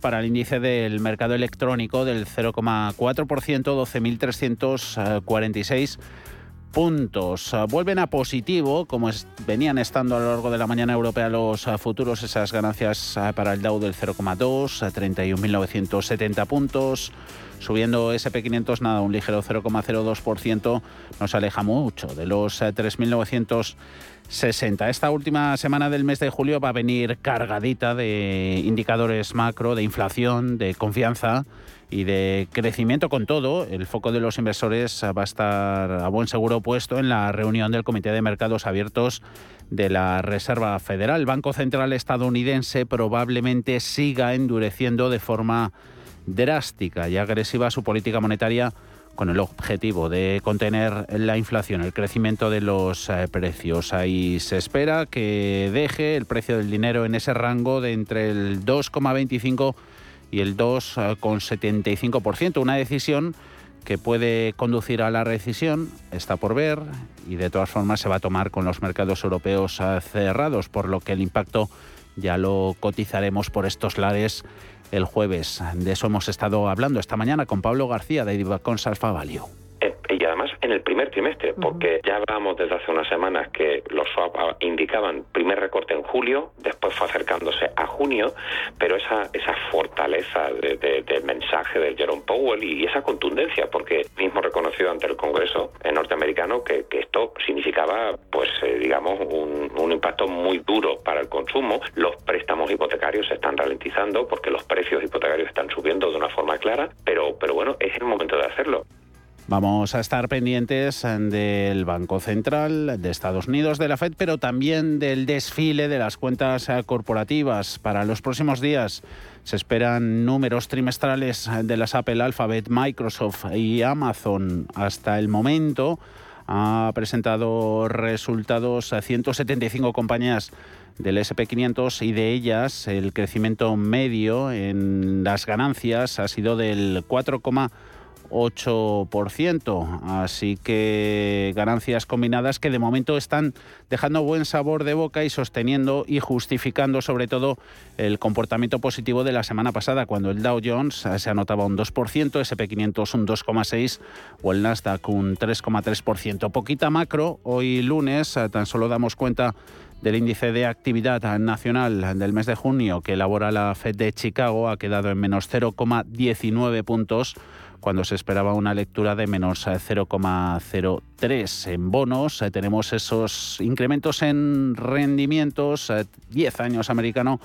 para el índice del mercado electrónico del 0,4%, 12.346 puntos. Vuelven a positivo, como venían estando a lo largo de la mañana europea los futuros, esas ganancias para el Dow del 0,2, 31.970 puntos. Subiendo SP500, nada, un ligero 0,02%, nos aleja mucho de los 3.900 60. Esta última semana del mes de julio va a venir cargadita de indicadores macro, de inflación, de confianza y de crecimiento con todo. El foco de los inversores va a estar a buen seguro puesto en la reunión del Comité de Mercados Abiertos de la Reserva Federal. El Banco Central estadounidense probablemente siga endureciendo de forma drástica y agresiva su política monetaria con el objetivo de contener la inflación, el crecimiento de los eh, precios. Ahí se espera que deje el precio del dinero en ese rango de entre el 2,25 y el 2,75%. Una decisión que puede conducir a la recesión, está por ver y de todas formas se va a tomar con los mercados europeos eh, cerrados, por lo que el impacto ya lo cotizaremos por estos lares el jueves. De eso hemos estado hablando esta mañana con Pablo García de Divacons Alfa Value eh, y además en el primer trimestre, porque ya hablábamos desde hace unas semanas que los swap indicaban primer recorte en julio, después fue acercándose a junio, pero esa, esa fortaleza del mensaje de Jerome Powell y esa contundencia, porque mismo reconoció ante el Congreso norteamericano que, esto significaba, pues eh, digamos, un, un impacto muy duro para el consumo. Los préstamos hipotecarios se están ralentizando porque los precios hipotecarios están subiendo de una forma clara, pero, pero bueno, es el momento de hacerlo. Vamos a estar pendientes del Banco Central de Estados Unidos, de la Fed, pero también del desfile de las cuentas corporativas. Para los próximos días se esperan números trimestrales de las Apple, Alphabet, Microsoft y Amazon. Hasta el momento ha presentado resultados a 175 compañías del SP500 y de ellas el crecimiento medio en las ganancias ha sido del 4, 8%. Así que ganancias combinadas que de momento están dejando buen sabor de boca y sosteniendo y justificando sobre todo el comportamiento positivo de la semana pasada, cuando el Dow Jones se anotaba un 2%, SP500 un 2,6% o el Nasdaq un 3,3%. Poquita macro, hoy lunes tan solo damos cuenta del índice de actividad nacional del mes de junio que elabora la Fed de Chicago ha quedado en menos 0,19 puntos cuando se esperaba una lectura de menos 0,03. En bonos eh, tenemos esos incrementos en rendimientos, 10 eh, años americano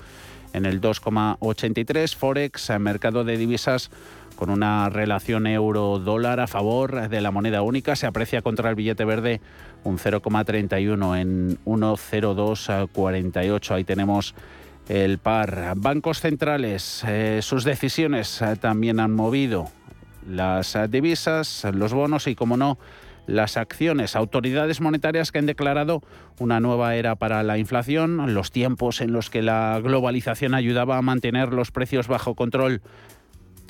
en el 2,83, Forex, en mercado de divisas con una relación euro-dólar a favor de la moneda única, se aprecia contra el billete verde un 0,31 en 1,0248. Ahí tenemos el par. Bancos centrales, eh, sus decisiones también han movido las divisas, los bonos y, como no, las acciones. Autoridades monetarias que han declarado una nueva era para la inflación, los tiempos en los que la globalización ayudaba a mantener los precios bajo control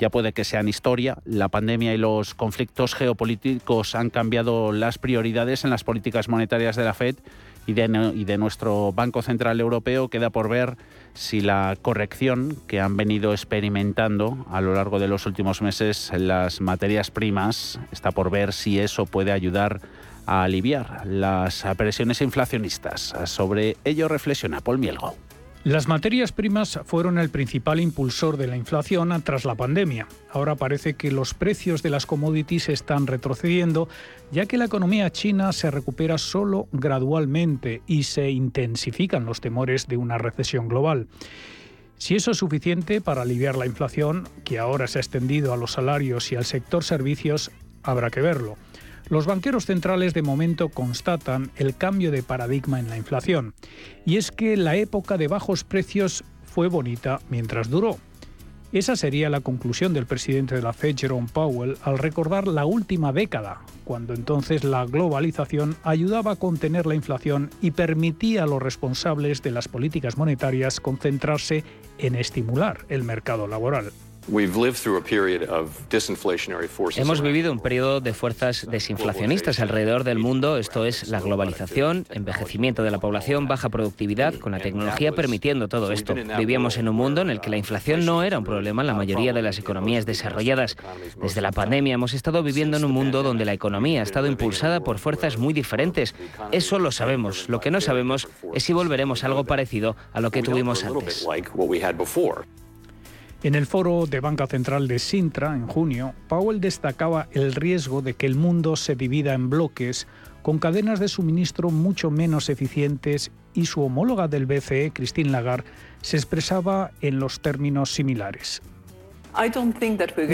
ya puede que sean historia. La pandemia y los conflictos geopolíticos han cambiado las prioridades en las políticas monetarias de la Fed y de, y de nuestro Banco Central Europeo. Queda por ver si la corrección que han venido experimentando a lo largo de los últimos meses en las materias primas está por ver si eso puede ayudar a aliviar las presiones inflacionistas. Sobre ello reflexiona Paul Mielgo. Las materias primas fueron el principal impulsor de la inflación tras la pandemia. Ahora parece que los precios de las commodities están retrocediendo, ya que la economía china se recupera solo gradualmente y se intensifican los temores de una recesión global. Si eso es suficiente para aliviar la inflación, que ahora se ha extendido a los salarios y al sector servicios, habrá que verlo. Los banqueros centrales de momento constatan el cambio de paradigma en la inflación, y es que la época de bajos precios fue bonita mientras duró. Esa sería la conclusión del presidente de la Fed, Jerome Powell, al recordar la última década, cuando entonces la globalización ayudaba a contener la inflación y permitía a los responsables de las políticas monetarias concentrarse en estimular el mercado laboral. Hemos vivido un periodo de fuerzas desinflacionistas alrededor del mundo, esto es la globalización, envejecimiento de la población, baja productividad, con la tecnología permitiendo todo esto. Vivíamos en un mundo en el que la inflación no era un problema en la mayoría de las economías desarrolladas. Desde la pandemia hemos estado viviendo en un mundo donde la economía ha estado impulsada por fuerzas muy diferentes. Eso lo sabemos. Lo que no sabemos es si volveremos a algo parecido a lo que tuvimos antes. En el foro de Banca Central de Sintra, en junio, Powell destacaba el riesgo de que el mundo se divida en bloques con cadenas de suministro mucho menos eficientes y su homóloga del BCE, Christine Lagarde, se expresaba en los términos similares.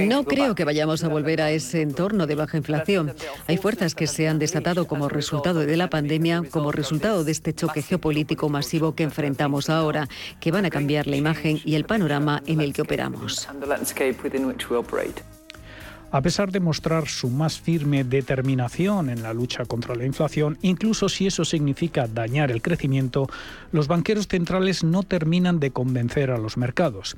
No creo que vayamos a volver a ese entorno de baja inflación. Hay fuerzas que se han desatado como resultado de la pandemia, como resultado de este choque geopolítico masivo que enfrentamos ahora, que van a cambiar la imagen y el panorama en el que operamos. A pesar de mostrar su más firme determinación en la lucha contra la inflación, incluso si eso significa dañar el crecimiento, los banqueros centrales no terminan de convencer a los mercados.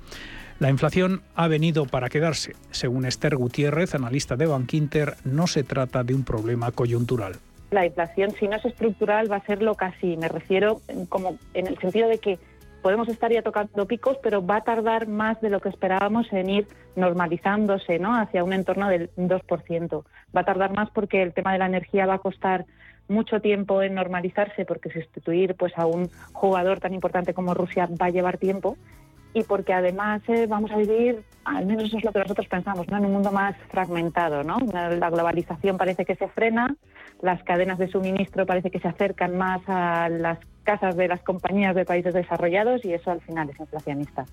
La inflación ha venido para quedarse. Según Esther Gutiérrez, analista de Bankinter, no se trata de un problema coyuntural. La inflación, si no es estructural, va a serlo casi. Me refiero como en el sentido de que podemos estar ya tocando picos, pero va a tardar más de lo que esperábamos en ir normalizándose ¿no? hacia un entorno del 2%. Va a tardar más porque el tema de la energía va a costar mucho tiempo en normalizarse, porque sustituir pues, a un jugador tan importante como Rusia va a llevar tiempo y porque además eh, vamos a vivir, al menos eso es lo que nosotros pensamos, ¿no? en un mundo más fragmentado. ¿no? La globalización parece que se frena, las cadenas de suministro parece que se acercan más a las casas de las compañías de países desarrollados y eso al final es inflacionista.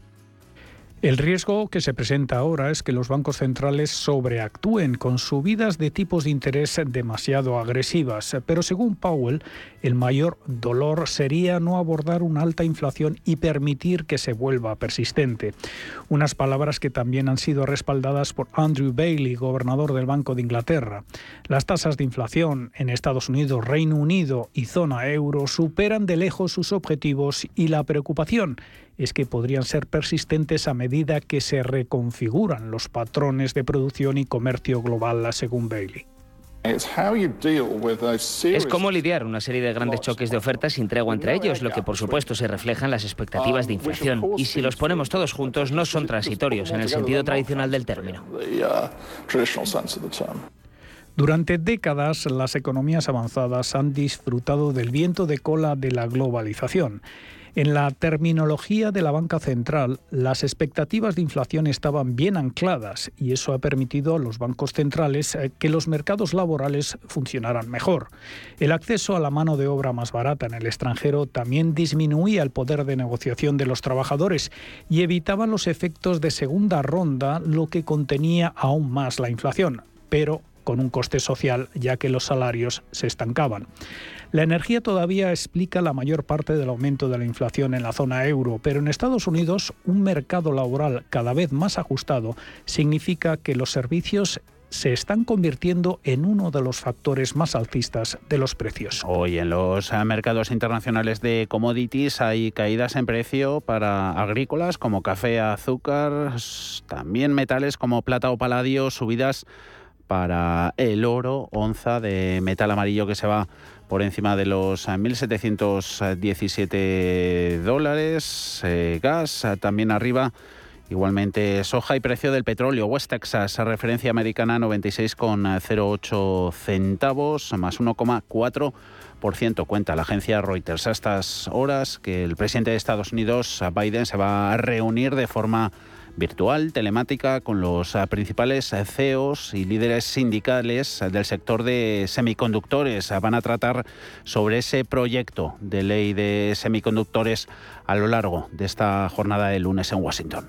El riesgo que se presenta ahora es que los bancos centrales sobreactúen con subidas de tipos de interés demasiado agresivas, pero según Powell, el mayor dolor sería no abordar una alta inflación y permitir que se vuelva persistente. Unas palabras que también han sido respaldadas por Andrew Bailey, gobernador del Banco de Inglaterra. Las tasas de inflación en Estados Unidos, Reino Unido y zona euro superan de lejos sus objetivos y la preocupación es que podrían ser persistentes a medida que se reconfiguran los patrones de producción y comercio global, según Bailey. Es cómo lidiar una serie de grandes choques de ofertas sin tregua entre ellos, lo que por supuesto se refleja en las expectativas de inflación. Y si los ponemos todos juntos, no son transitorios en el sentido tradicional del término. Durante décadas, las economías avanzadas han disfrutado del viento de cola de la globalización. En la terminología de la banca central, las expectativas de inflación estaban bien ancladas y eso ha permitido a los bancos centrales eh, que los mercados laborales funcionaran mejor. El acceso a la mano de obra más barata en el extranjero también disminuía el poder de negociación de los trabajadores y evitaba los efectos de segunda ronda, lo que contenía aún más la inflación. Pero con un coste social ya que los salarios se estancaban. La energía todavía explica la mayor parte del aumento de la inflación en la zona euro, pero en Estados Unidos un mercado laboral cada vez más ajustado significa que los servicios se están convirtiendo en uno de los factores más alcistas de los precios. Hoy en los eh, mercados internacionales de commodities hay caídas en precio para agrícolas como café, azúcar, también metales como plata o paladio, subidas para el oro, onza de metal amarillo que se va por encima de los 1.717 dólares. Eh, gas eh, también arriba. Igualmente soja y precio del petróleo. West Texas, referencia americana 96,08 centavos, más 1,4%. Cuenta la agencia Reuters a estas horas que el presidente de Estados Unidos, Biden, se va a reunir de forma virtual, telemática, con los eh, principales eh, CEOs y líderes sindicales eh, del sector de semiconductores. Van a tratar sobre ese proyecto de ley de semiconductores a lo largo de esta jornada de lunes en Washington.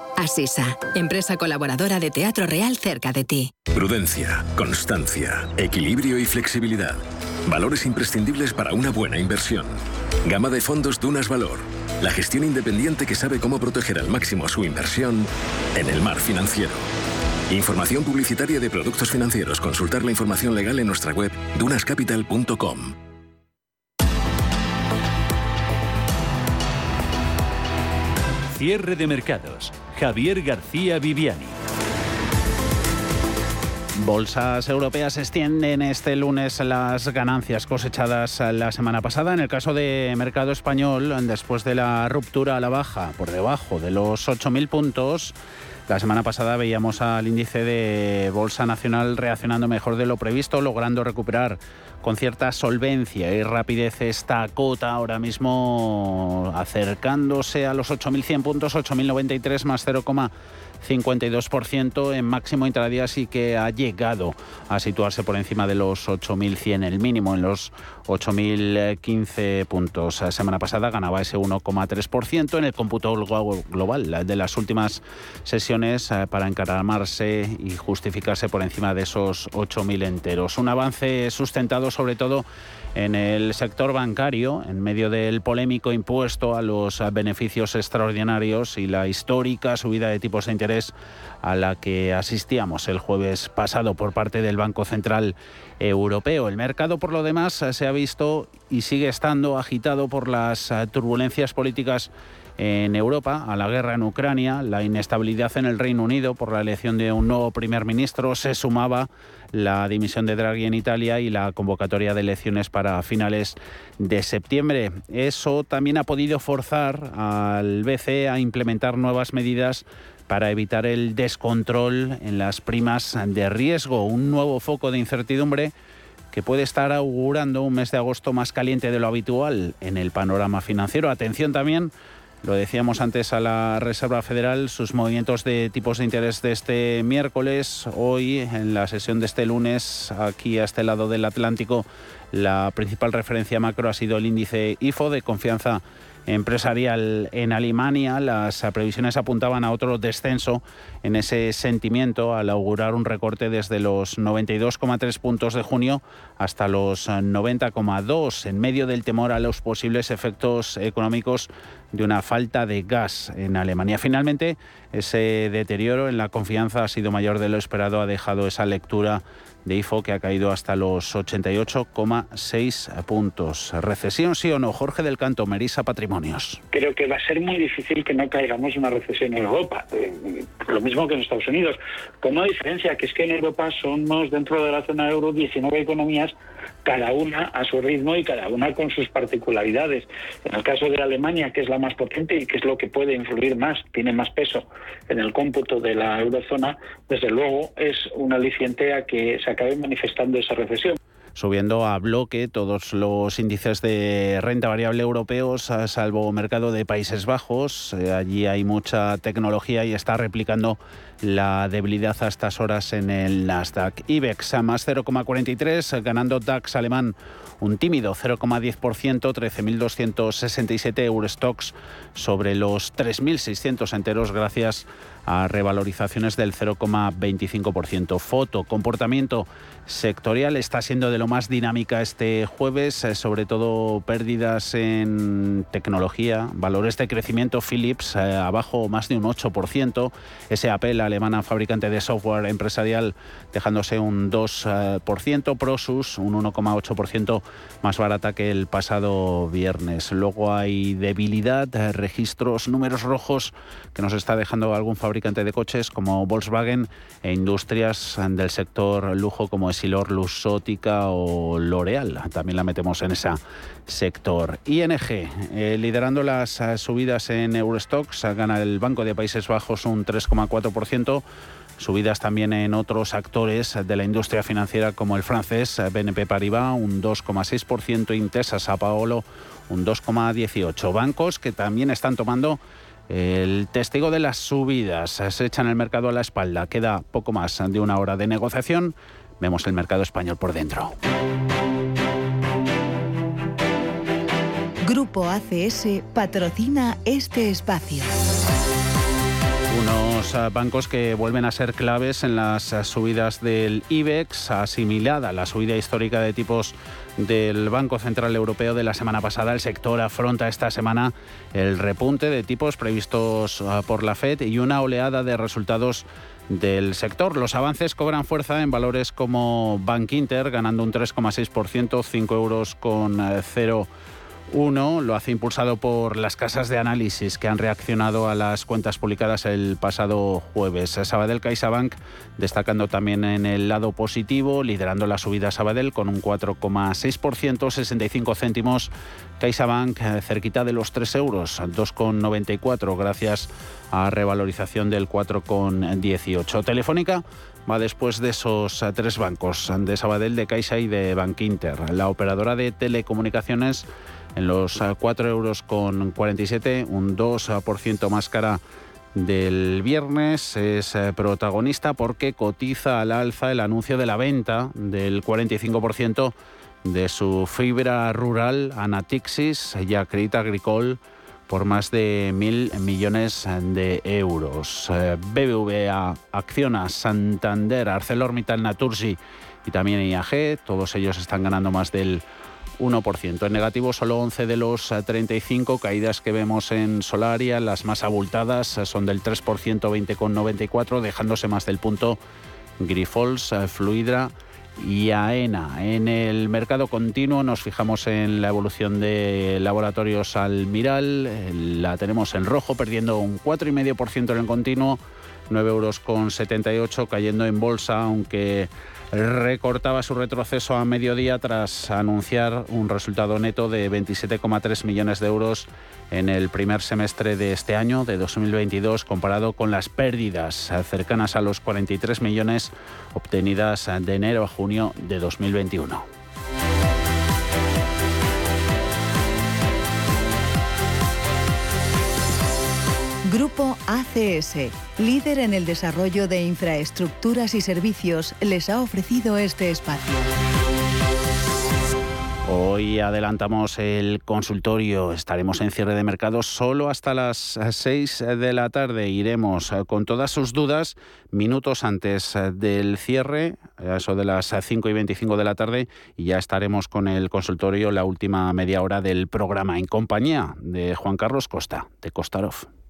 Asisa, empresa colaboradora de Teatro Real cerca de ti. Prudencia, constancia, equilibrio y flexibilidad. Valores imprescindibles para una buena inversión. Gama de fondos Dunas Valor. La gestión independiente que sabe cómo proteger al máximo su inversión en el mar financiero. Información publicitaria de productos financieros. Consultar la información legal en nuestra web dunascapital.com. Cierre de mercados. Javier García Viviani. Bolsas europeas extienden este lunes las ganancias cosechadas la semana pasada. En el caso de mercado español, después de la ruptura a la baja por debajo de los 8.000 puntos, la semana pasada veíamos al índice de Bolsa Nacional reaccionando mejor de lo previsto, logrando recuperar con cierta solvencia y rapidez esta cota ahora mismo acercándose a los 8.100 puntos, 8.093 más 0, 52% en máximo intradía sí que ha llegado a situarse por encima de los 8.100, el mínimo en los 8.015 puntos. La semana pasada ganaba ese 1,3% en el cómputo global de las últimas sesiones eh, para encaramarse y justificarse por encima de esos 8.000 enteros. Un avance sustentado sobre todo en el sector bancario, en medio del polémico impuesto a los beneficios extraordinarios y la histórica subida de tipos de interés a la que asistíamos el jueves pasado por parte del Banco Central Europeo. El mercado, por lo demás, se ha visto y sigue estando agitado por las turbulencias políticas en Europa, a la guerra en Ucrania, la inestabilidad en el Reino Unido por la elección de un nuevo primer ministro, se sumaba la dimisión de Draghi en Italia y la convocatoria de elecciones para finales de septiembre. Eso también ha podido forzar al BCE a implementar nuevas medidas para evitar el descontrol en las primas de riesgo, un nuevo foco de incertidumbre que puede estar augurando un mes de agosto más caliente de lo habitual en el panorama financiero. Atención también lo decíamos antes a la Reserva Federal, sus movimientos de tipos de interés de este miércoles, hoy en la sesión de este lunes, aquí a este lado del Atlántico, la principal referencia macro ha sido el índice IFO de confianza empresarial en Alemania. Las previsiones apuntaban a otro descenso en ese sentimiento al augurar un recorte desde los 92,3 puntos de junio hasta los 90,2 en medio del temor a los posibles efectos económicos de una falta de gas en Alemania. Finalmente, ese deterioro en la confianza ha sido mayor de lo esperado, ha dejado esa lectura de IFO que ha caído hasta los 88,6 puntos. ¿Recesión sí o no? Jorge del Canto, Merisa Patrimonios. Creo que va a ser muy difícil que no caigamos una recesión en Europa. Eh, lo mismo que en Estados Unidos. Con una diferencia, que es que en Europa somos dentro de la zona euro 19 economías, cada una a su ritmo y cada una con sus particularidades. En el caso de Alemania, que es la más potente y que es lo que puede influir más, tiene más peso en el cómputo de la eurozona, desde luego es un aliciente a que se acabe manifestando esa recesión subiendo a bloque todos los índices de renta variable europeos, salvo mercado de Países Bajos. Eh, allí hay mucha tecnología y está replicando la debilidad a estas horas en el Nasdaq. IBEX a más 0,43, ganando DAX alemán un tímido 0,10%, 13.267 Eurostox sobre los 3.600 enteros gracias a revalorizaciones del 0,25%. Foto, comportamiento sectorial. Está siendo de lo más dinámica este jueves, eh, sobre todo pérdidas en tecnología, valores de crecimiento Philips eh, abajo más de un 8%, SAP, la alemana fabricante de software empresarial, dejándose un 2%, Prosus un 1,8% más barata que el pasado viernes. Luego hay debilidad, eh, registros, números rojos que nos está dejando algún fabricante de coches como Volkswagen e industrias del sector lujo como Esilor, Lusótica o L'Oreal. También la metemos en ese sector. ING, eh, liderando las eh, subidas en Eurostox, gana el Banco de Países Bajos un 3,4%. Subidas también en otros actores de la industria financiera como el francés BNP Paribas, un 2,6%, Intesa Sao Paulo, un 2,18%. Bancos que también están tomando el testigo de las subidas. Se echan el mercado a la espalda. Queda poco más de una hora de negociación. Vemos el mercado español por dentro. Grupo ACS patrocina este espacio eh, bancos que vuelven a ser claves en las eh, subidas del IBEX, asimilada a la subida histórica de tipos del Banco Central Europeo de la semana pasada. El sector afronta esta semana el repunte de tipos previstos eh, por la Fed y una oleada de resultados del sector. Los avances cobran fuerza en valores como Bank Inter, ganando un 3,6%, 5 euros con 0 uno lo hace impulsado por las casas de análisis que han reaccionado a las cuentas publicadas el pasado jueves. Sabadell CaixaBank destacando también en el lado positivo, liderando la subida Sabadell con un 4,6%, 65 céntimos. CaixaBank eh, cerquita de los 3 euros, 2,94 gracias a revalorización del 4,18. Telefónica va después de esos eh, tres bancos, de Sabadell, de Caixa y de Bank Inter. La operadora de telecomunicaciones en los 4 eh, euros con 47, un 2% más cara del viernes. Es eh, protagonista porque cotiza al alza el anuncio de la venta del 45% de su fibra rural Anatixis y Acredita Agricole por más de mil millones de euros. Eh, BBVA, Acciona, Santander, ArcelorMittal, Naturgy y también IAG, todos ellos están ganando más del 1%. En negativo solo 11 de los 35 caídas que vemos en Solaria, las más abultadas son del 3%, 20,94, dejándose más del punto Grifols, Fluidra y AENA. En el mercado continuo nos fijamos en la evolución de laboratorios Almiral, la tenemos en rojo, perdiendo un 4,5% en el continuo, 9,78 euros con 78, cayendo en bolsa, aunque recortaba su retroceso a mediodía tras anunciar un resultado neto de 27,3 millones de euros en el primer semestre de este año, de 2022, comparado con las pérdidas cercanas a los 43 millones obtenidas de enero a junio de 2021. Grupo ACS, líder en el desarrollo de infraestructuras y servicios, les ha ofrecido este espacio. Hoy adelantamos el consultorio, estaremos en cierre de mercado solo hasta las 6 de la tarde. Iremos con todas sus dudas minutos antes del cierre, eso de las 5 y 25 de la tarde, y ya estaremos con el consultorio la última media hora del programa en compañía de Juan Carlos Costa, de Costarov.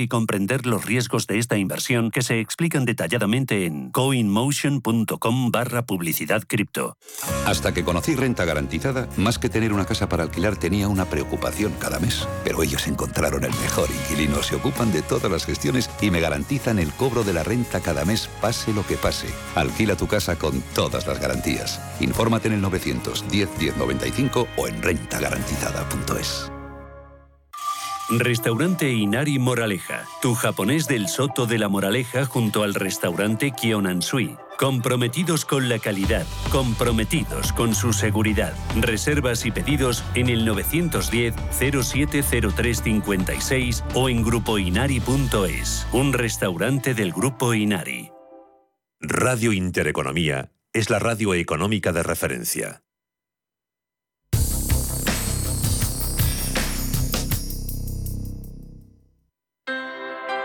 y comprender los riesgos de esta inversión que se explican detalladamente en coinmotion.com barra publicidad cripto. Hasta que conocí renta garantizada, más que tener una casa para alquilar tenía una preocupación cada mes. Pero ellos encontraron el mejor inquilino, se ocupan de todas las gestiones y me garantizan el cobro de la renta cada mes, pase lo que pase. Alquila tu casa con todas las garantías. Infórmate en el 910 1095 o en rentagarantizada.es. Restaurante Inari Moraleja, tu japonés del Soto de la Moraleja junto al restaurante Kionansui. Comprometidos con la calidad, comprometidos con su seguridad. Reservas y pedidos en el 910 070356 o en grupoinari.es. Un restaurante del Grupo Inari. Radio Intereconomía es la radio económica de referencia.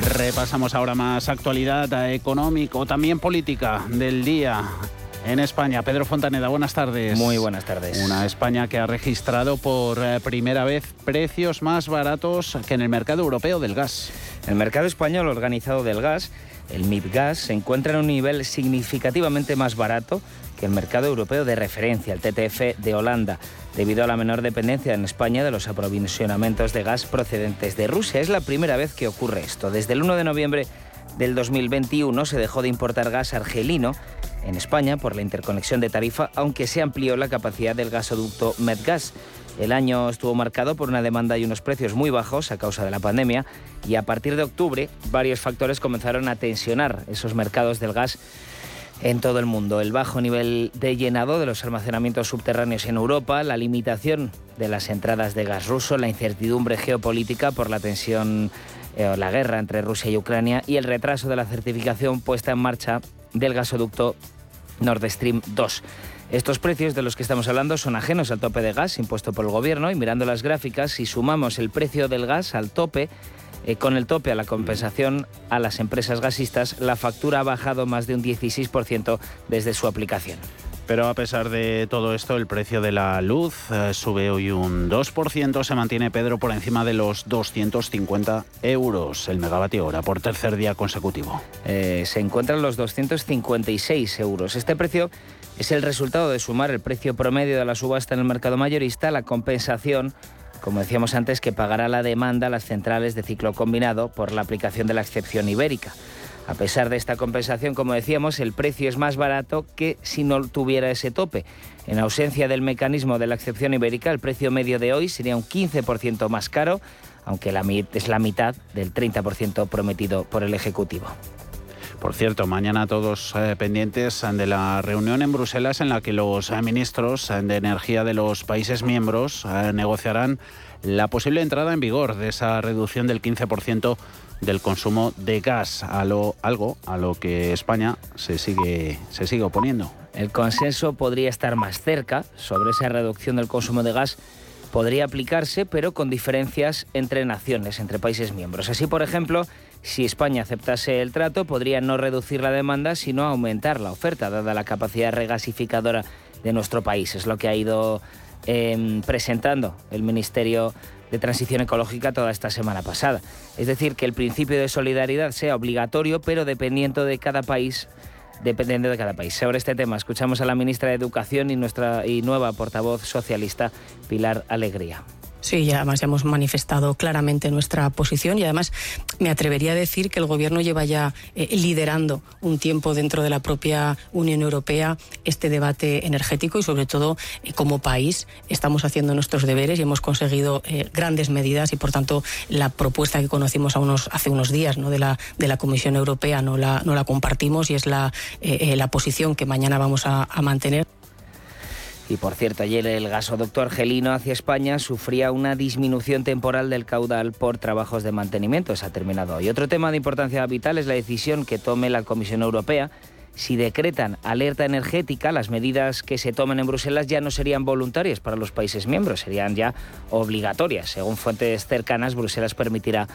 Repasamos ahora más actualidad económica o también política del día en España. Pedro Fontaneda, buenas tardes. Muy buenas tardes. Una España que ha registrado por eh, primera vez precios más baratos que en el mercado europeo del gas. El mercado español organizado del gas, el MIPGAS, se encuentra en un nivel significativamente más barato que el mercado europeo de referencia, el TTF de Holanda debido a la menor dependencia en España de los aprovisionamientos de gas procedentes de Rusia. Es la primera vez que ocurre esto. Desde el 1 de noviembre del 2021 se dejó de importar gas argelino en España por la interconexión de tarifa, aunque se amplió la capacidad del gasoducto Medgas. El año estuvo marcado por una demanda y unos precios muy bajos a causa de la pandemia y a partir de octubre varios factores comenzaron a tensionar esos mercados del gas en todo el mundo. El bajo nivel de llenado de los almacenamientos subterráneos en Europa, la limitación de las entradas de gas ruso, la incertidumbre geopolítica por la tensión eh, o la guerra entre Rusia y Ucrania y el retraso de la certificación puesta en marcha del gasoducto Nord Stream 2. Estos precios de los que estamos hablando son ajenos al tope de gas impuesto por el gobierno y mirando las gráficas, si sumamos el precio del gas al tope, eh, con el tope a la compensación a las empresas gasistas, la factura ha bajado más de un 16% desde su aplicación. Pero a pesar de todo esto, el precio de la luz eh, sube hoy un 2%, se mantiene Pedro por encima de los 250 euros el megavatio hora por tercer día consecutivo. Eh, se encuentran los 256 euros. Este precio es el resultado de sumar el precio promedio de la subasta en el mercado mayorista, la compensación como decíamos antes, que pagará la demanda las centrales de ciclo combinado por la aplicación de la excepción ibérica. A pesar de esta compensación, como decíamos, el precio es más barato que si no tuviera ese tope. En ausencia del mecanismo de la excepción ibérica, el precio medio de hoy sería un 15% más caro, aunque es la mitad del 30% prometido por el Ejecutivo. Por cierto, mañana todos eh, pendientes de la reunión en Bruselas en la que los eh, ministros eh, de energía de los países miembros negociarán la posible entrada en vigor de esa reducción del 15% del consumo de gas, a lo, algo a lo que España se sigue, se sigue oponiendo. El consenso podría estar más cerca sobre esa reducción del consumo de gas podría aplicarse, pero con diferencias entre naciones, entre países miembros. Así, por ejemplo, si España aceptase el trato, podría no reducir la demanda, sino aumentar la oferta, dada la capacidad regasificadora de nuestro país. Es lo que ha ido em, presentando el Ministerio de transición ecológica toda esta semana pasada. Es decir, que el principio de solidaridad sea obligatorio, pero dependiendo de cada país dependiendo de cada país. Sobre este tema escuchamos a la ministra de Educación y nuestra y nueva portavoz socialista Pilar Alegría. Sí, ya además ya hemos manifestado claramente nuestra posición y además me atrevería a decir que el Gobierno lleva ya eh, liderando un tiempo dentro de la propia Unión Europea este debate energético y sobre todo eh, como país estamos haciendo nuestros deberes y hemos conseguido eh, grandes medidas y por tanto la propuesta que conocimos a unos, hace unos días de, la, Comisión Europea no la, compartimos y es la posición que mañana vamos a mantener. Y por cierto, ayer el gasoducto argelino hacia España sufría una disminución temporal del caudal por trabajos de mantenimiento. Se ha terminado Y Otro tema de importancia vital es la decisión que tome la Comisión Europea. Si decretan alerta energética, las medidas que se tomen en Bruselas ya no serían voluntarias para los países miembros, serían ya obligatorias. Según fuentes cercanas, Bruselas permitirá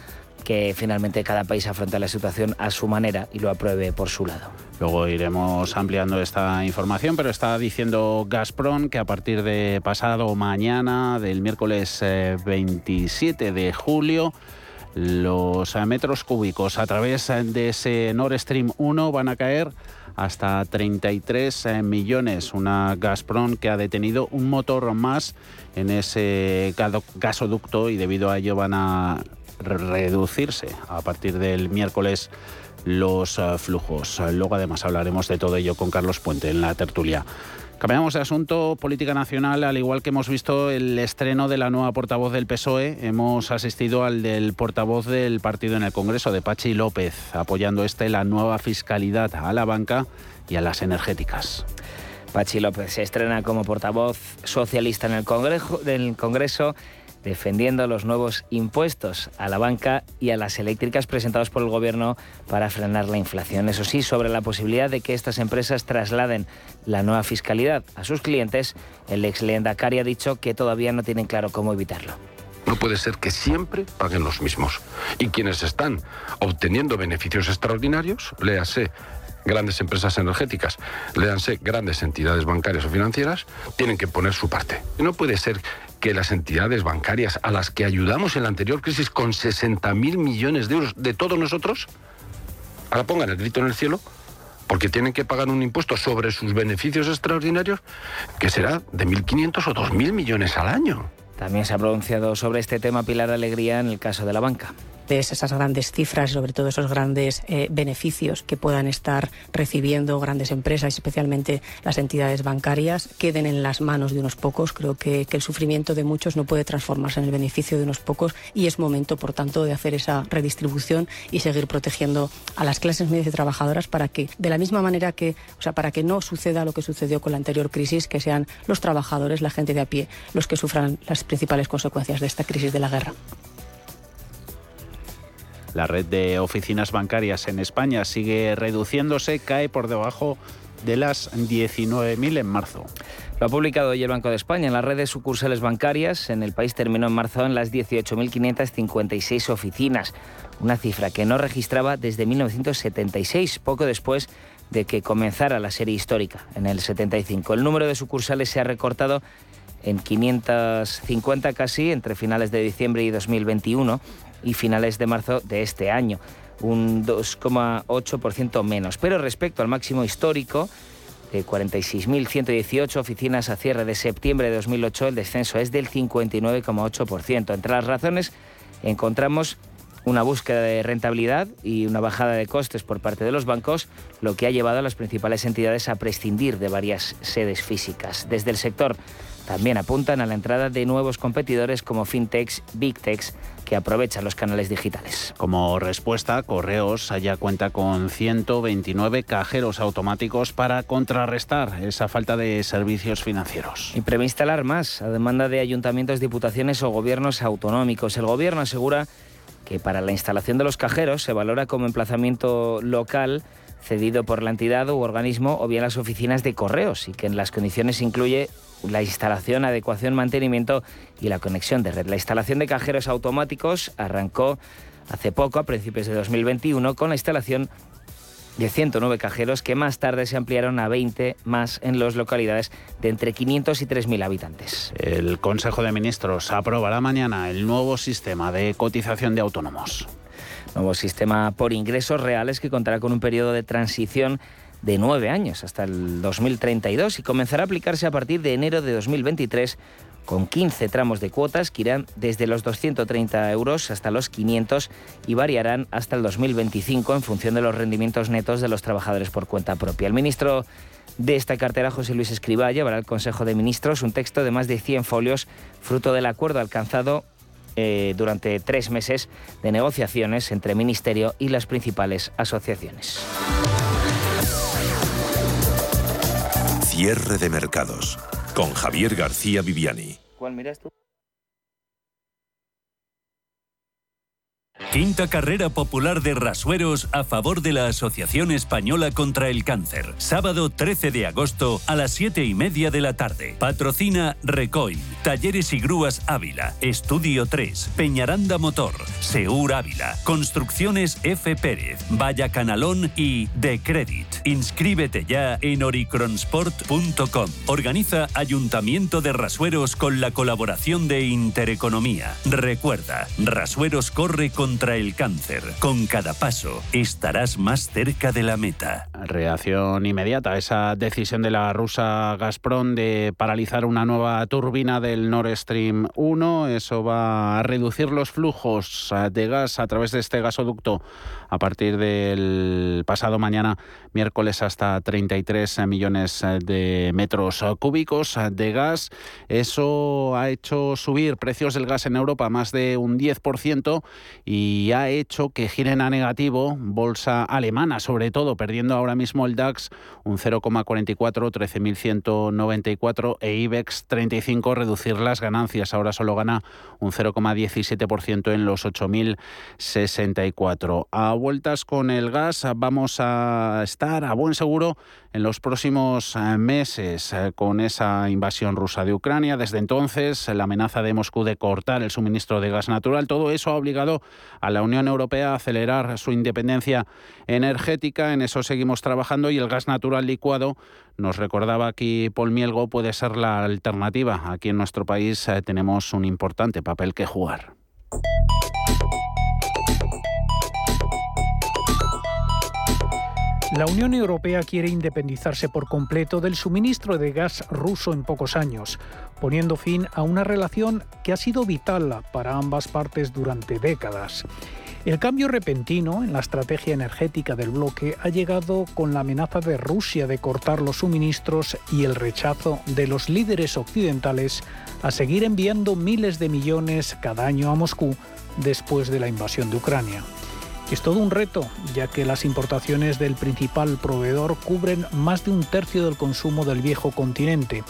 que finalmente cada país afronte la situación a su manera y lo apruebe por su lado. Luego iremos ampliando esta información, pero está diciendo Gazprom que a partir de pasado mañana, del miércoles 27 eh, de julio, los eh, metros cúbicos a través de ese Nord Stream 1 van a caer hasta 33 eh, millones. Una Gazprom que ha detenido un motor más en ese gasoducto y debido a ello van a reducirse a partir del miércoles los eh, flujos. Luego además hablaremos de todo ello con Carlos Puente en la tertulia. Cambiamos de asunto, política nacional, al igual que hemos visto el estreno de la nueva portavoz del PSOE, hemos asistido al del portavoz del partido en el Congreso, de Pachi López, apoyando este la nueva fiscalidad a la banca y a las energéticas. Pachi López se estrena como portavoz socialista en el Congreso, del Congreso defendiendo los nuevos impuestos a la banca y a las eléctricas presentados por el Gobierno para frenar la inflación. Eso sí, sobre la posibilidad de que estas empresas trasladen la nueva fiscalidad a sus clientes, el ex Lehendakari ha dicho que todavía no tienen claro cómo evitarlo. No puede ser que siempre paguen los mismos. Y quienes están obteniendo beneficios extraordinarios, léase grandes empresas energéticas, léanse grandes entidades bancarias o financieras, tienen que poner su parte. No puede ser que las entidades bancarias a las que ayudamos en la anterior crisis con 60 mil millones de euros de todos nosotros, ahora pongan el grito en el cielo porque tienen que pagar un impuesto sobre sus beneficios extraordinarios que será de 1.500 o 2.000 millones al año. También se ha pronunciado sobre este tema Pilar Alegría en el caso de la banca esas grandes cifras, sobre todo esos grandes eh, beneficios que puedan estar recibiendo grandes empresas, especialmente las entidades bancarias, queden en las manos de unos pocos. Creo que, el sufrimiento de muchos no puede transformarse en el beneficio de unos pocos y es momento, por tanto, de hacer esa redistribución y seguir protegiendo a las clases medias y trabajadoras para que, de la misma manera que, o sea, para que no suceda lo que sucedió con la anterior crisis, que sean los trabajadores, la gente de a pie, los que sufran las principales consecuencias de esta crisis de la guerra. La red de oficinas bancarias en España sigue reduciéndose, cae por debajo de las 19.000 en marzo. Lo ha publicado hoy el Banco de España. En la red de sucursales bancarias en el país terminó en marzo en las 18.556 oficinas, una cifra que no registraba desde 1976, poco después de que comenzara la serie histórica, en el 75. El número de sucursales se ha recortado en 550 casi entre finales de diciembre y 2021 y finales de marzo de este año, un 2,8% menos. Pero respecto al máximo histórico, de 46.118 oficinas a cierre de septiembre de 2008, el descenso es del 59,8%. Entre las razones encontramos una búsqueda de rentabilidad y una bajada de costes por parte de los bancos, lo que ha llevado a las principales entidades a prescindir de varias sedes físicas. Desde el sector también apuntan a la entrada de nuevos competidores como fintechs, big techs, que aprovechan los canales digitales. Como respuesta, Correos ya cuenta con 129 cajeros automáticos para contrarrestar esa falta de servicios financieros. Y prevé instalar más a demanda de ayuntamientos, diputaciones o gobiernos autonómicos. El gobierno asegura que para la instalación de los cajeros se valora como emplazamiento local cedido por la entidad u organismo o bien las oficinas de correos y que en las condiciones incluye la instalación, adecuación, mantenimiento y la conexión de red. La instalación de cajeros automáticos arrancó hace poco, a principios de 2021, con la instalación de 109 cajeros que más tarde se ampliaron a 20 más en las localidades de entre 500 y 3.000 habitantes. El Consejo de Ministros aprobará mañana el nuevo sistema de cotización de autónomos. Nuevo sistema por ingresos reales que contará con un periodo de transición de nueve años hasta el 2032 y comenzará a aplicarse a partir de enero de 2023 con 15 tramos de cuotas que irán desde los 230 euros hasta los 500 y variarán hasta el 2025 en función de los rendimientos netos de los trabajadores por cuenta propia. El ministro de esta cartera, José Luis Escribá, llevará al Consejo de Ministros un texto de más de 100 folios, fruto del acuerdo alcanzado eh, durante tres meses de negociaciones entre Ministerio y las principales asociaciones. Cierre de mercados con Javier García Viviani. ¿Cuál miras tú? Quinta carrera popular de rasueros a favor de la Asociación Española contra el Cáncer. Sábado 13 de agosto a las 7 y media de la tarde. Patrocina Recoil, Talleres y Grúas Ávila, Estudio 3, Peñaranda Motor, Seur Ávila, Construcciones F. Pérez, Vaya Canalón y The Credit. Inscríbete ya en oricronsport.com. Organiza Ayuntamiento de Rasueros con la colaboración de Intereconomía. Recuerda, Rasueros corre contra el cáncer. Con cada paso estarás más cerca de la meta. Reacción inmediata esa decisión de la rusa Gazprom de paralizar una nueva turbina del Nord Stream 1. Eso va a reducir los flujos de gas a través de este gasoducto a partir del pasado mañana, miércoles, hasta 33 millones de metros cúbicos de gas. Eso ha hecho subir precios del gas en Europa más de un 10% y ha hecho que giren a negativo bolsa alemana, sobre todo perdiendo ahora mismo el DAX un 0,44, 13.194 e IBEX 35 reducir las ganancias. Ahora solo gana un 0,17% en los 8.064. A vueltas con el gas vamos a estar a buen seguro en los próximos eh, meses eh, con esa invasión rusa de Ucrania. Desde entonces, la amenaza de Moscú de cortar el suministro de gas natural, todo eso ha obligado a la Unión Europea a acelerar su independencia energética. En eso seguimos trabajando y el gas natural licuado, nos recordaba aquí Paul Mielgo, puede ser la alternativa. Aquí en nuestro país eh, tenemos un importante papel que jugar. La Unión Europea quiere independizarse por completo del suministro de gas ruso en pocos años, poniendo fin a una relación que ha sido vital para ambas partes durante décadas. El cambio repentino en la estrategia energética del bloque ha llegado con la amenaza de Rusia de cortar los suministros y el rechazo de los líderes occidentales a seguir enviando miles de millones cada año a Moscú después de la invasión de Ucrania. Es todo un reto, ya que las importaciones del principal proveedor cubren más de un tercio del consumo del viejo continente.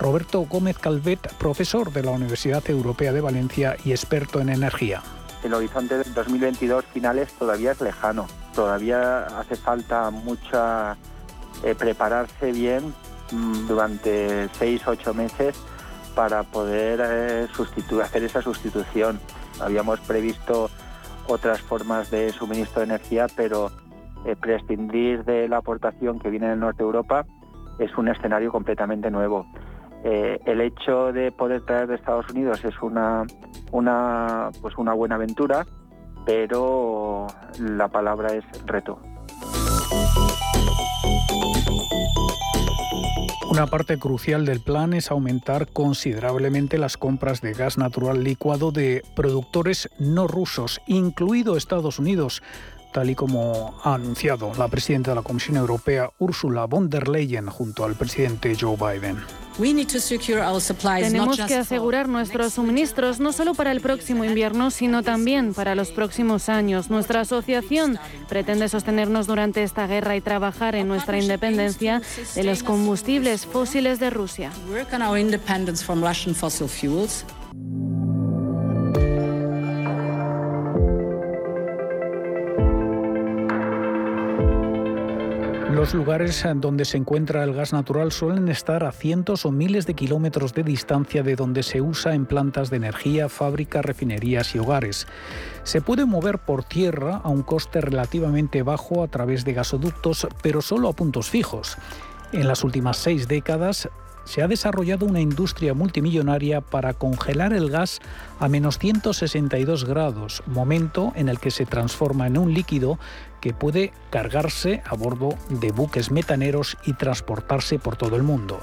Roberto Gómez Calvet, profesor de la Universidad Europea de Valencia y experto en energía. El horizonte de 2022 finales todavía es lejano. Todavía hace falta mucha eh, prepararse bien mm, durante seis, ocho meses para poder eh, hacer esa sustitución. Habíamos previsto otras formas de suministro de energía, pero eh, prescindir de la aportación que viene del norte de Europa es un escenario completamente nuevo. Eh, el hecho de poder traer de Estados Unidos es una, una, pues una buena aventura, pero la palabra es reto. Una parte crucial del plan es aumentar considerablemente las compras de gas natural licuado de productores no rusos, incluido Estados Unidos, tal y como ha anunciado la presidenta de la Comisión Europea, Ursula von der Leyen, junto al presidente Joe Biden. Tenemos que asegurar nuestros suministros no solo para el próximo invierno, sino también para los próximos años. Nuestra asociación pretende sostenernos durante esta guerra y trabajar en nuestra independencia de los combustibles fósiles de Rusia. Los lugares donde se encuentra el gas natural suelen estar a cientos o miles de kilómetros de distancia de donde se usa en plantas de energía, fábricas, refinerías y hogares. Se puede mover por tierra a un coste relativamente bajo a través de gasoductos, pero solo a puntos fijos. En las últimas seis décadas se ha desarrollado una industria multimillonaria para congelar el gas a menos 162 grados, momento en el que se transforma en un líquido que puede cargarse a bordo de buques metaneros y transportarse por todo el mundo.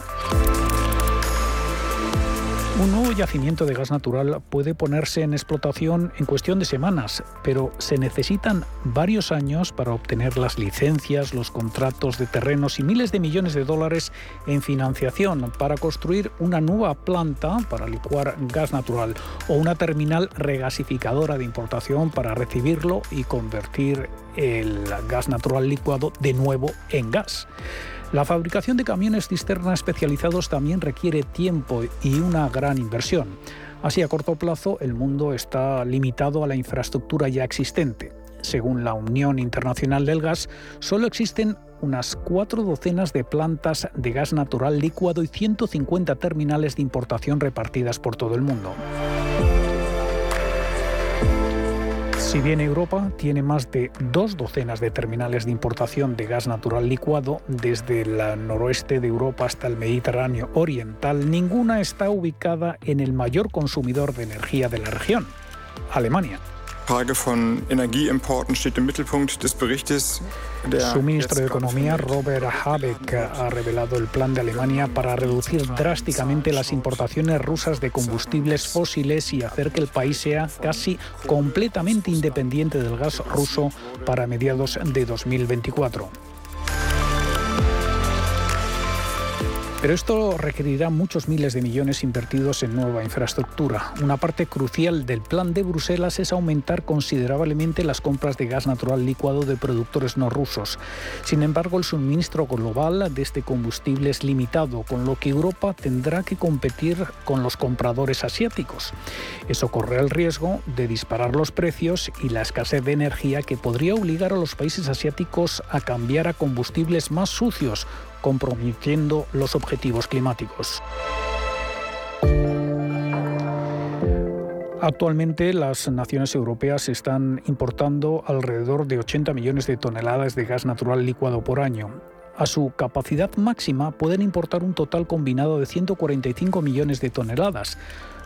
Un nuevo yacimiento de gas natural puede ponerse en explotación en cuestión de semanas, pero se necesitan varios años para obtener las licencias, los contratos de terrenos y miles de millones de dólares en financiación para construir una nueva planta para licuar gas natural o una terminal regasificadora de importación para recibirlo y convertir el gas natural licuado de nuevo en gas. La fabricación de camiones cisterna especializados también requiere tiempo y una gran inversión. Así, a corto plazo, el mundo está limitado a la infraestructura ya existente. Según la Unión Internacional del Gas, solo existen unas cuatro docenas de plantas de gas natural licuado y 150 terminales de importación repartidas por todo el mundo. Si bien Europa tiene más de dos docenas de terminales de importación de gas natural licuado, desde el noroeste de Europa hasta el Mediterráneo oriental, ninguna está ubicada en el mayor consumidor de energía de la región, Alemania. Su ministro de Economía, Robert Habeck, ha revelado el plan de Alemania para reducir drásticamente las importaciones rusas de combustibles fósiles y hacer que el país sea casi completamente independiente del gas ruso para mediados de 2024. Pero esto requerirá muchos miles de millones invertidos en nueva infraestructura. Una parte crucial del plan de Bruselas es aumentar considerablemente las compras de gas natural licuado de productores no rusos. Sin embargo, el suministro global de este combustible es limitado, con lo que Europa tendrá que competir con los compradores asiáticos. Eso corre el riesgo de disparar los precios y la escasez de energía que podría obligar a los países asiáticos a cambiar a combustibles más sucios comprometiendo los objetivos climáticos. Actualmente las naciones europeas están importando alrededor de 80 millones de toneladas de gas natural licuado por año. A su capacidad máxima pueden importar un total combinado de 145 millones de toneladas,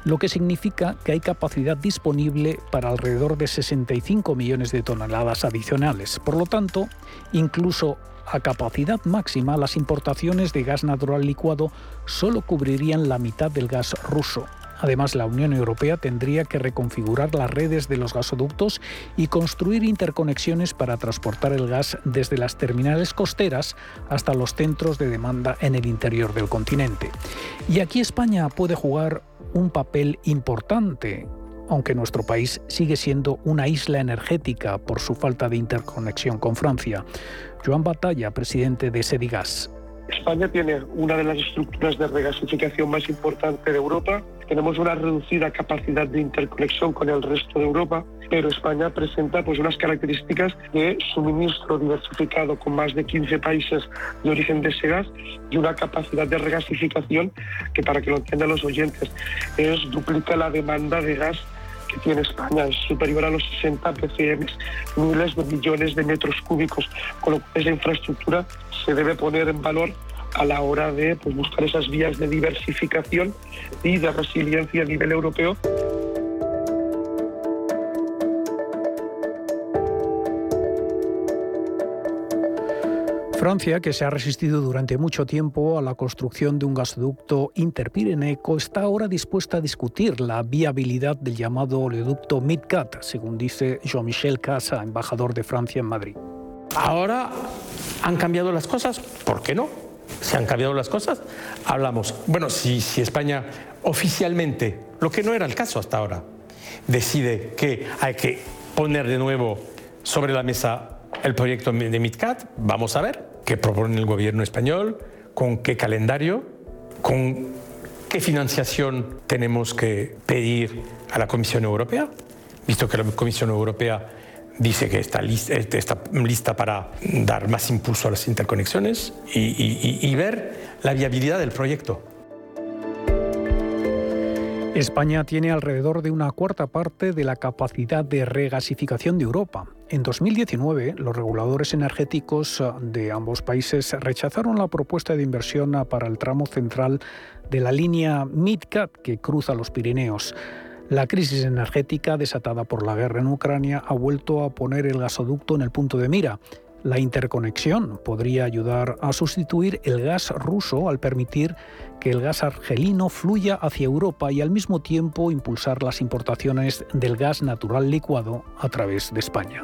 lo que significa que hay capacidad disponible para alrededor de 65 millones de toneladas adicionales. Por lo tanto, incluso a capacidad máxima, las importaciones de gas natural licuado solo cubrirían la mitad del gas ruso. Además, la Unión Europea tendría que reconfigurar las redes de los gasoductos y construir interconexiones para transportar el gas desde las terminales costeras hasta los centros de demanda en el interior del continente. Y aquí España puede jugar un papel importante aunque nuestro país sigue siendo una isla energética por su falta de interconexión con Francia. Joan Batalla, presidente de Sedigas. España tiene una de las estructuras de regasificación más importante de Europa. Tenemos una reducida capacidad de interconexión con el resto de Europa, pero España presenta pues, unas características de suministro diversificado con más de 15 países de origen de ese gas y una capacidad de regasificación que, para que lo entiendan los oyentes, es duplica la demanda de gas que tiene España es superior a los 60 ppm, miles de millones de metros cúbicos, con lo que esa infraestructura se debe poner en valor a la hora de pues, buscar esas vías de diversificación y de resiliencia a nivel europeo. Francia, que se ha resistido durante mucho tiempo a la construcción de un gasoducto interpirenaico, está ahora dispuesta a discutir la viabilidad del llamado oleoducto MidCat, según dice Jean-Michel Casa, embajador de Francia en Madrid. Ahora han cambiado las cosas, ¿por qué no? Se han cambiado las cosas. Hablamos, bueno, si, si España oficialmente, lo que no era el caso hasta ahora, decide que hay que poner de nuevo sobre la mesa el proyecto de MidCat, vamos a ver qué propone el gobierno español, con qué calendario, con qué financiación tenemos que pedir a la Comisión Europea, visto que la Comisión Europea dice que está lista, para dar más impulso a las interconexiones y ver la viabilidad del proyecto. España tiene alrededor de una cuarta parte de la capacidad de regasificación de Europa. En 2019, los reguladores energéticos de ambos países rechazaron la propuesta de inversión para el tramo central de la línea MidCat que cruza los Pirineos. La crisis energética desatada por la guerra en Ucrania ha vuelto a poner el gasoducto en el punto de mira. La interconexión podría ayudar a sustituir el gas ruso al permitir que el gas argelino fluya hacia Europa y al mismo tiempo impulsar las importaciones del gas natural licuado a través de España.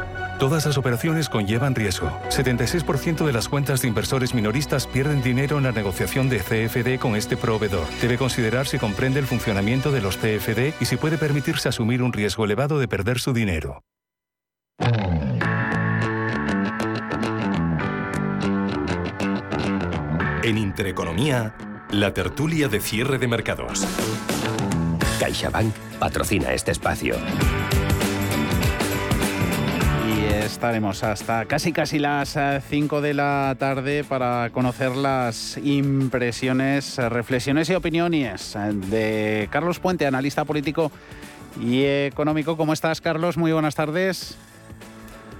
Todas las operaciones conllevan riesgo. 76% de las cuentas de inversores minoristas pierden dinero en la negociación de CFD con este proveedor. Debe considerar si comprende el funcionamiento de los CFD y si puede permitirse asumir un riesgo elevado de perder su dinero. En Intereconomía, la tertulia de cierre de mercados. CaixaBank patrocina este espacio. Estaremos hasta casi casi las 5 eh, de la tarde para conocer las impresiones, reflexiones y opiniones eh, de Carlos Puente, analista político y económico. ¿Cómo estás, Carlos? Muy buenas tardes.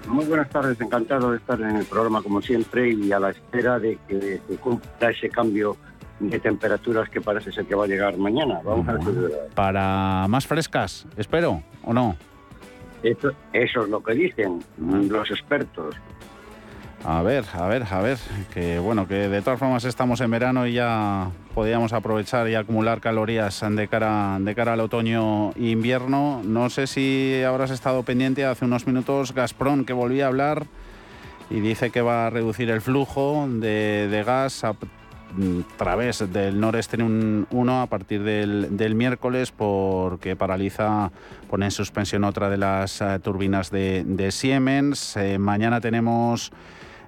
Muy buenas tardes, encantado de estar en el programa como siempre y a la espera de que se cumpla ese cambio de temperaturas que parece ser que va a llegar mañana. Vamos a ver. Para más frescas, espero, ¿o no? Eso, es lo que dicen los expertos. A ver, a ver, a ver, que bueno, que de todas formas estamos en verano y ya podíamos aprovechar y acumular calorías de cara, de cara al otoño e invierno. No sé si habrás estado pendiente hace unos minutos Gazprom que volvía a hablar y dice que va a reducir el flujo de, gas a, través del Nord Stream 1 a partir del, miércoles porque paraliza, pone en suspensión otra de las eh, turbinas de, Siemens. Eh, mañana tenemos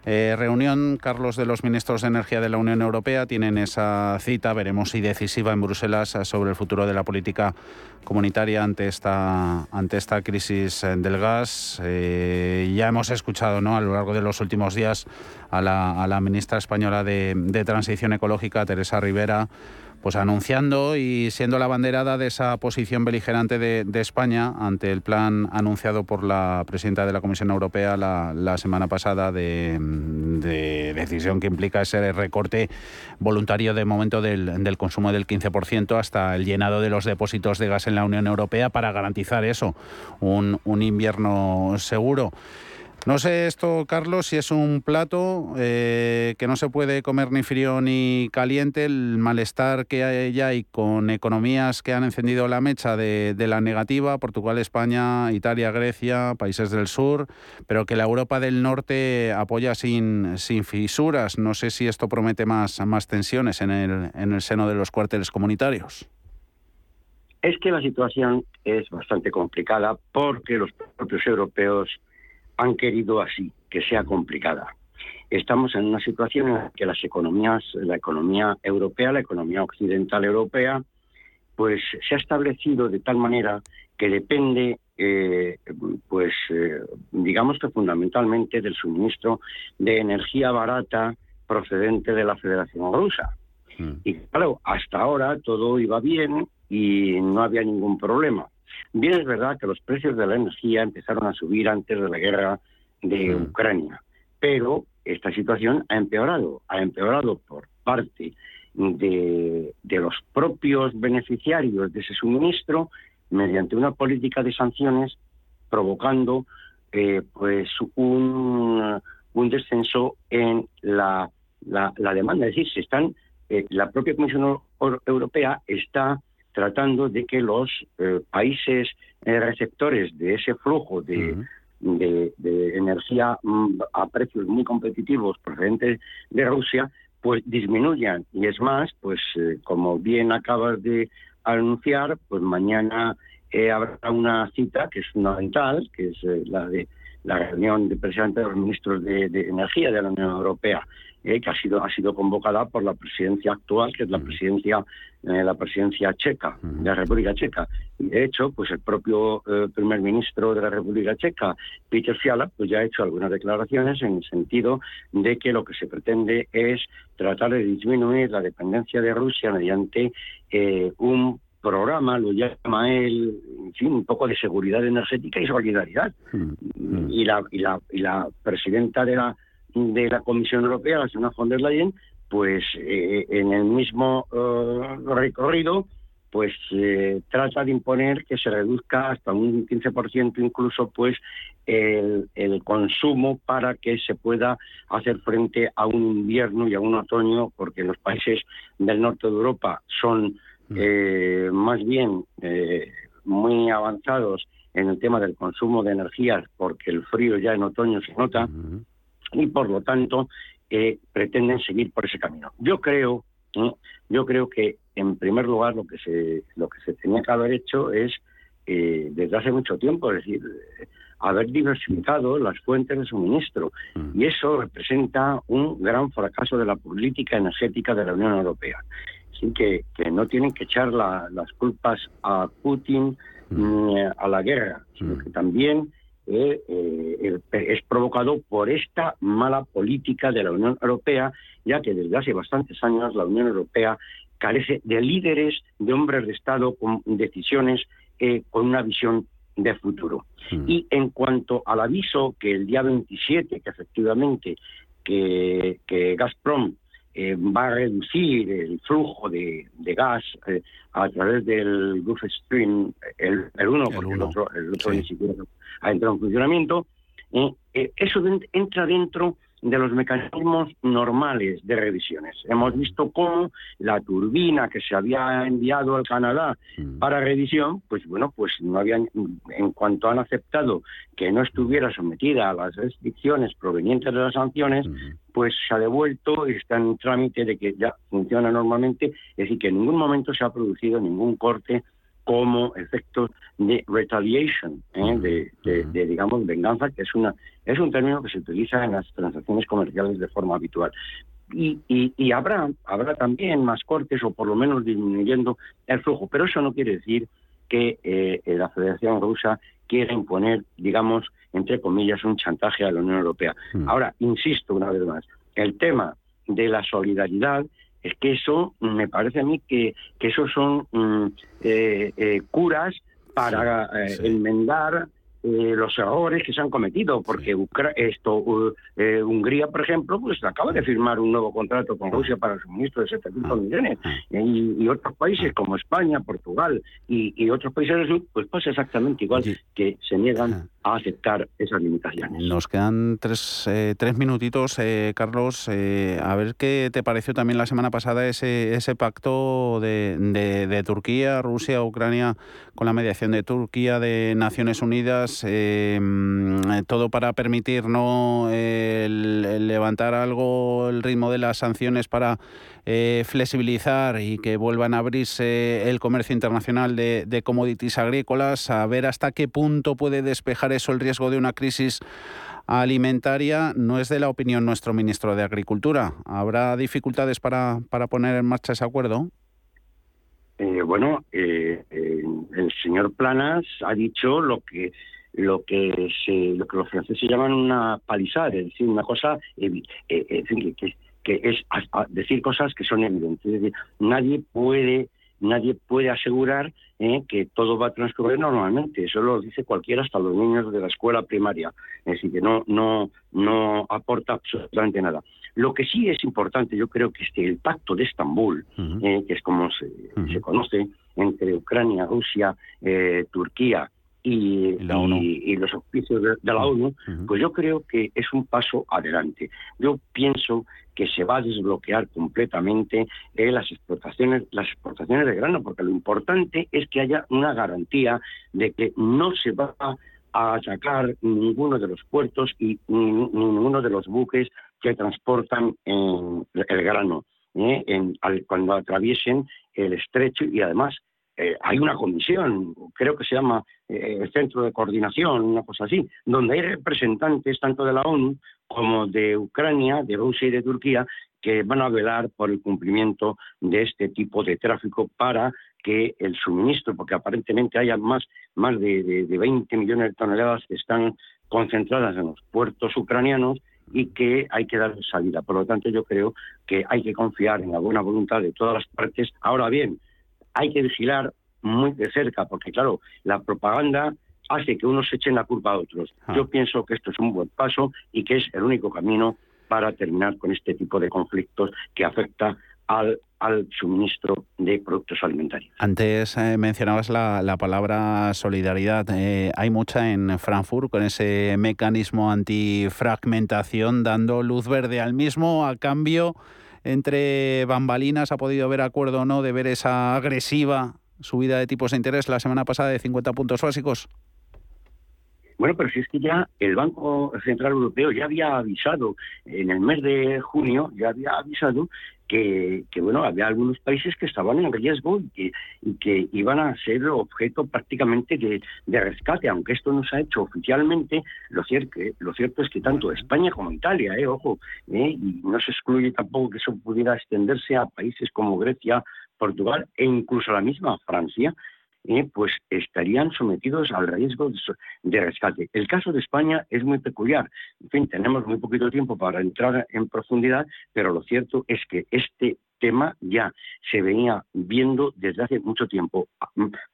eh, reunión, Carlos, de los ministros de Energía de la Unión Europea. Tienen esa cita, veremos si decisiva en Bruselas, sobre el futuro de la política comunitaria ante esta, ante esta crisis eh, del gas. ya hemos escuchado ¿no? a lo largo de los últimos días a la, a la ministra española de, de Transición Ecológica, Teresa Rivera, pues anunciando y siendo la banderada de esa posición beligerante de, España ante el plan anunciado por la presidenta de la Comisión Europea la, semana pasada de, decisión que implica ese recorte voluntario de momento del, consumo del 15% hasta el llenado de los depósitos de gas en la Unión Europea para garantizar eso, un, invierno seguro. No sé esto, Carlos, si es un plato eh, que no se puede comer ni frío ni caliente, el malestar que hay ya y con economías que han encendido la mecha de, la negativa, Portugal, España, Italia, Grecia, países del sur, pero que la Europa del Norte apoya sin, sin fisuras. No sé si esto promete más, más tensiones en el, en el seno de los cuarteles comunitarios. Es que la situación es bastante complicada porque los propios europeos han querido así, que sea complicada. Estamos en una situación en la que las economías, la economía europea, la economía occidental europea, pues se ha establecido de tal manera que depende, eh, pues eh, digamos que fundamentalmente del suministro de energía barata procedente de la Federación Rusa. Mm. Y claro, hasta ahora todo iba bien y no había ningún problema. Bien es verdad que los precios de la energía empezaron a subir antes de la guerra de Ucrania, pero esta situación ha empeorado, ha empeorado por parte de, los propios beneficiarios de ese suministro mediante una política de sanciones provocando eh, pues un, un, descenso en la, la, demanda. Es decir, se están, eh, la propia Comisión Europea está tratando de que los eh, países receptores de ese flujo de, de, energía mm, a precios muy competitivos procedentes de Rusia, pues disminuyan. Y es más, pues eh, como bien acabas de anunciar, pues mañana eh, habrá una cita que es fundamental, que es eh, la de la reunión de presidentes de los ministros de, Energía de la Unión Europea, que ha sido ha sido convocada por la presidencia actual, que es la presidencia la presidencia checa de la República Checa. Y de hecho, pues el propio primer ministro de la República Checa, Peter Fiala, pues ya ha hecho algunas declaraciones en el sentido de que lo que se pretende es tratar de disminuir la dependencia de Rusia mediante eh, un programa, lo llama él, en fin, un poco de seguridad energética y solidaridad. Mm, mm. Y, la, y, la, y la presidenta de la, de la Comisión Europea, la señora von der Leyen, pues eh, en el mismo eh, recorrido, pues eh, trata de imponer que se reduzca hasta un 15% incluso pues el, consumo para que se pueda hacer frente a un invierno y a un otoño porque los países del norte de Europa son mm. eh, más bien eh, muy avanzados en el tema del consumo de energía porque el frío ya en otoño se nota y por lo tanto pretenden seguir por ese camino. Yo creo yo creo que, en primer lugar, lo que se, lo que se tenía que haber hecho es, eh, desde hace mucho tiempo, es decir, haber diversificado las fuentes de suministro. Mm. Y eso representa un gran fracaso de la política energética de la Unión Europea. Así que, que no tienen que echar las culpas a Putin mm. ni a la guerra, sino mm. que también eh, eh, es provocado por esta mala política de la Unión Europea, ya que desde hace bastantes años la Unión Europea carece de líderes, de hombres de Estado con decisiones, eh, con una visión de futuro. Mm. Y en cuanto al aviso que el día 27, que efectivamente que, que Gazprom eh, va a reducir el flujo de, gas eh, a través del Gulf Stream, el, el uno, porque el otro, el otro ni siquiera ha entrado en funcionamiento, eh, eso entra dentro de los mecanismos normales de revisiones. Hemos visto cómo la turbina que se había enviado al Canadá mm. para revisión, pues bueno, pues no habían, en cuanto han aceptado que no estuviera sometida a las restricciones provenientes de las sanciones, pues se ha devuelto y está en trámite de que ya funciona normalmente, es decir, que en ningún momento se ha producido ningún corte como efecto de retaliation, ¿eh? de, digamos venganza, que es una es un término que se utiliza en las transacciones comerciales de forma habitual. Y, y, habrá habrá también más cortes o por lo menos disminuyendo el flujo, pero eso no quiere decir que eh, la Federación Rusa quiera imponer, digamos, entre comillas, un chantaje a la Unión Europea. Mm. Ahora, insisto una vez más, el tema de la solidaridad es que eso me parece a mí que, que eso son mm, eh, eh, curas para eh, enmendar eh, los errores que se han cometido, porque esto eh, Hungría, por ejemplo, pues acaba de firmar un nuevo contrato con Rusia para el suministro de 700 millones, y, otros países como España, Portugal y, otros países del sur, pues pasa exactamente igual, que se niegan a aceptar esas limitaciones. Nos quedan tres, eh, tres minutitos, Carlos, a ver qué te pareció también la semana pasada ese, ese pacto de, de Turquía, Rusia, Ucrania, con la mediación de Turquía, de Naciones Unidas, Em, todo para permitir no levantar algo el ritmo de las sanciones para eh, flexibilizar y que vuelvan a abrirse el comercio internacional de, de commodities agrícolas, a ver hasta qué punto puede despejar eso el riesgo de una crisis alimentaria no es de la opinión nuestro ministro de Agricultura. ¿Habrá dificultades para, para poner en marcha ese acuerdo? Eh, bueno, eh, el señor Planas ha dicho lo que lo que se, lo que los franceses llaman una palizada, es decir, una cosa eh, eh que, que, es decir cosas que son evidentes. Es decir, nadie puede nadie puede asegurar eh, que todo va a transcurrir normalmente. Eso lo dice cualquiera, hasta los niños de la escuela primaria. Es decir, que no, no, no aporta absolutamente nada. Lo que sí es importante, yo creo que este, el pacto de Estambul, eh, que es como se, se, conoce entre Ucrania, Rusia, eh, Turquía y, y, los oficios de, la ONU, pues yo creo que es un paso adelante. Yo pienso que se va a desbloquear completamente eh, las exportaciones, las exportaciones de grano, porque lo importante es que haya una garantía de que no se va a sacar ninguno de los puertos y ninguno de los buques que transportan el grano ¿eh? en, cuando atraviesen el estrecho y además eh, hay una comisión, creo que se llama eh, el Centro de Coordinación, una cosa así, donde hay representantes tanto de la ONU como de Ucrania, de Rusia y de Turquía que van a velar por el cumplimiento de este tipo de tráfico para que el suministro, porque aparentemente haya más, más de, de 20 millones de toneladas que están concentradas en los puertos ucranianos y que hay que dar salida. Por lo tanto, yo creo que hay que confiar en la buena voluntad de todas las partes. Ahora bien, hay que vigilar muy de cerca, porque claro, la propaganda hace que unos echen la culpa a otros. Ah. Yo pienso que esto es un buen paso y que es el único camino para terminar con este tipo de conflictos que afecta al, al suministro de productos alimentarios. Antes eh, mencionabas la, palabra solidaridad. Eh, hay mucha en Frankfurt con ese mecanismo antifragmentación dando luz verde al mismo a cambio entre bambalinas ha podido haber acuerdo o no de ver esa agresiva subida de tipos de interés la semana pasada de 50 puntos básicos? Bueno, pero si es que ya el Banco Central Europeo ya había avisado en el mes de junio, ya había avisado que, bueno, había algunos países que estaban en riesgo y que, iban a ser objeto prácticamente de, rescate, aunque esto no se ha hecho oficialmente, lo cierto, lo cierto es que tanto España como Italia, eh, ojo, eh, y no se excluye tampoco que eso pudiera extenderse a países como Grecia, Portugal e incluso la misma Francia, eh, pues estarían sometidos al riesgo de, rescate. El caso de España es muy peculiar. En fin, tenemos muy poquito tiempo para entrar en profundidad, pero lo cierto es que este tema ya se venía viendo desde hace mucho tiempo.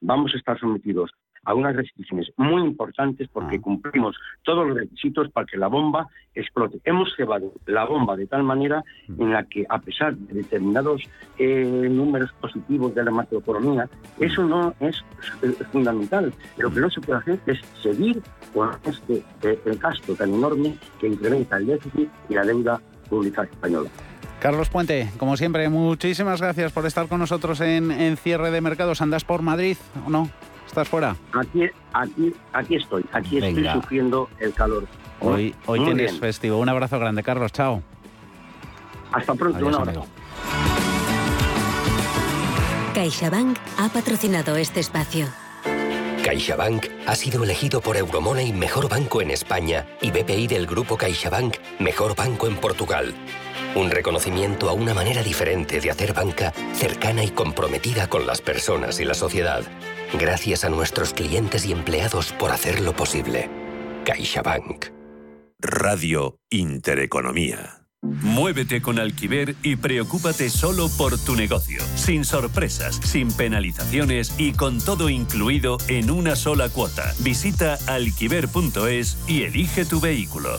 Vamos a estar sometidos a unas restricciones muy importantes porque ah. cumplimos todos los requisitos para que la bomba explote. Hemos cebado la bomba de tal manera mm. en la que, a pesar de determinados eh, números positivos de la macroeconomía, eso no es, fundamental. Lo que no se puede hacer es seguir con este eh, el gasto tan enorme que incrementa el déficit y la deuda pública española. Carlos Puente, como siempre, muchísimas gracias por estar con nosotros en, en Cierre de Mercados. ¿Andas por Madrid o no? ¿Estás fuera? Aquí, aquí, aquí estoy. Aquí estoy sufriendo el calor. Hoy, hoy tienes festivo. Un abrazo grande, Carlos. Chao. Hasta pronto. un abrazo. CaixaBank ha patrocinado este espacio. CaixaBank ha sido elegido por Euromoney Mejor Banco en España y BPI del Grupo CaixaBank Mejor Banco en Portugal. Un reconocimiento a una manera diferente de hacer banca cercana y comprometida con las personas y la sociedad. Gracias a nuestros clientes y empleados por hacerlo posible. CaixaBank. Radio Intereconomía. Muévete con Alquiver y preocúpate solo por tu negocio, sin sorpresas, sin penalizaciones y con todo incluido en una sola cuota. Visita alquiver.es y elige tu vehículo.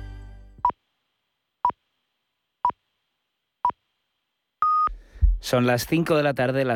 Son las 5 de la tarde, las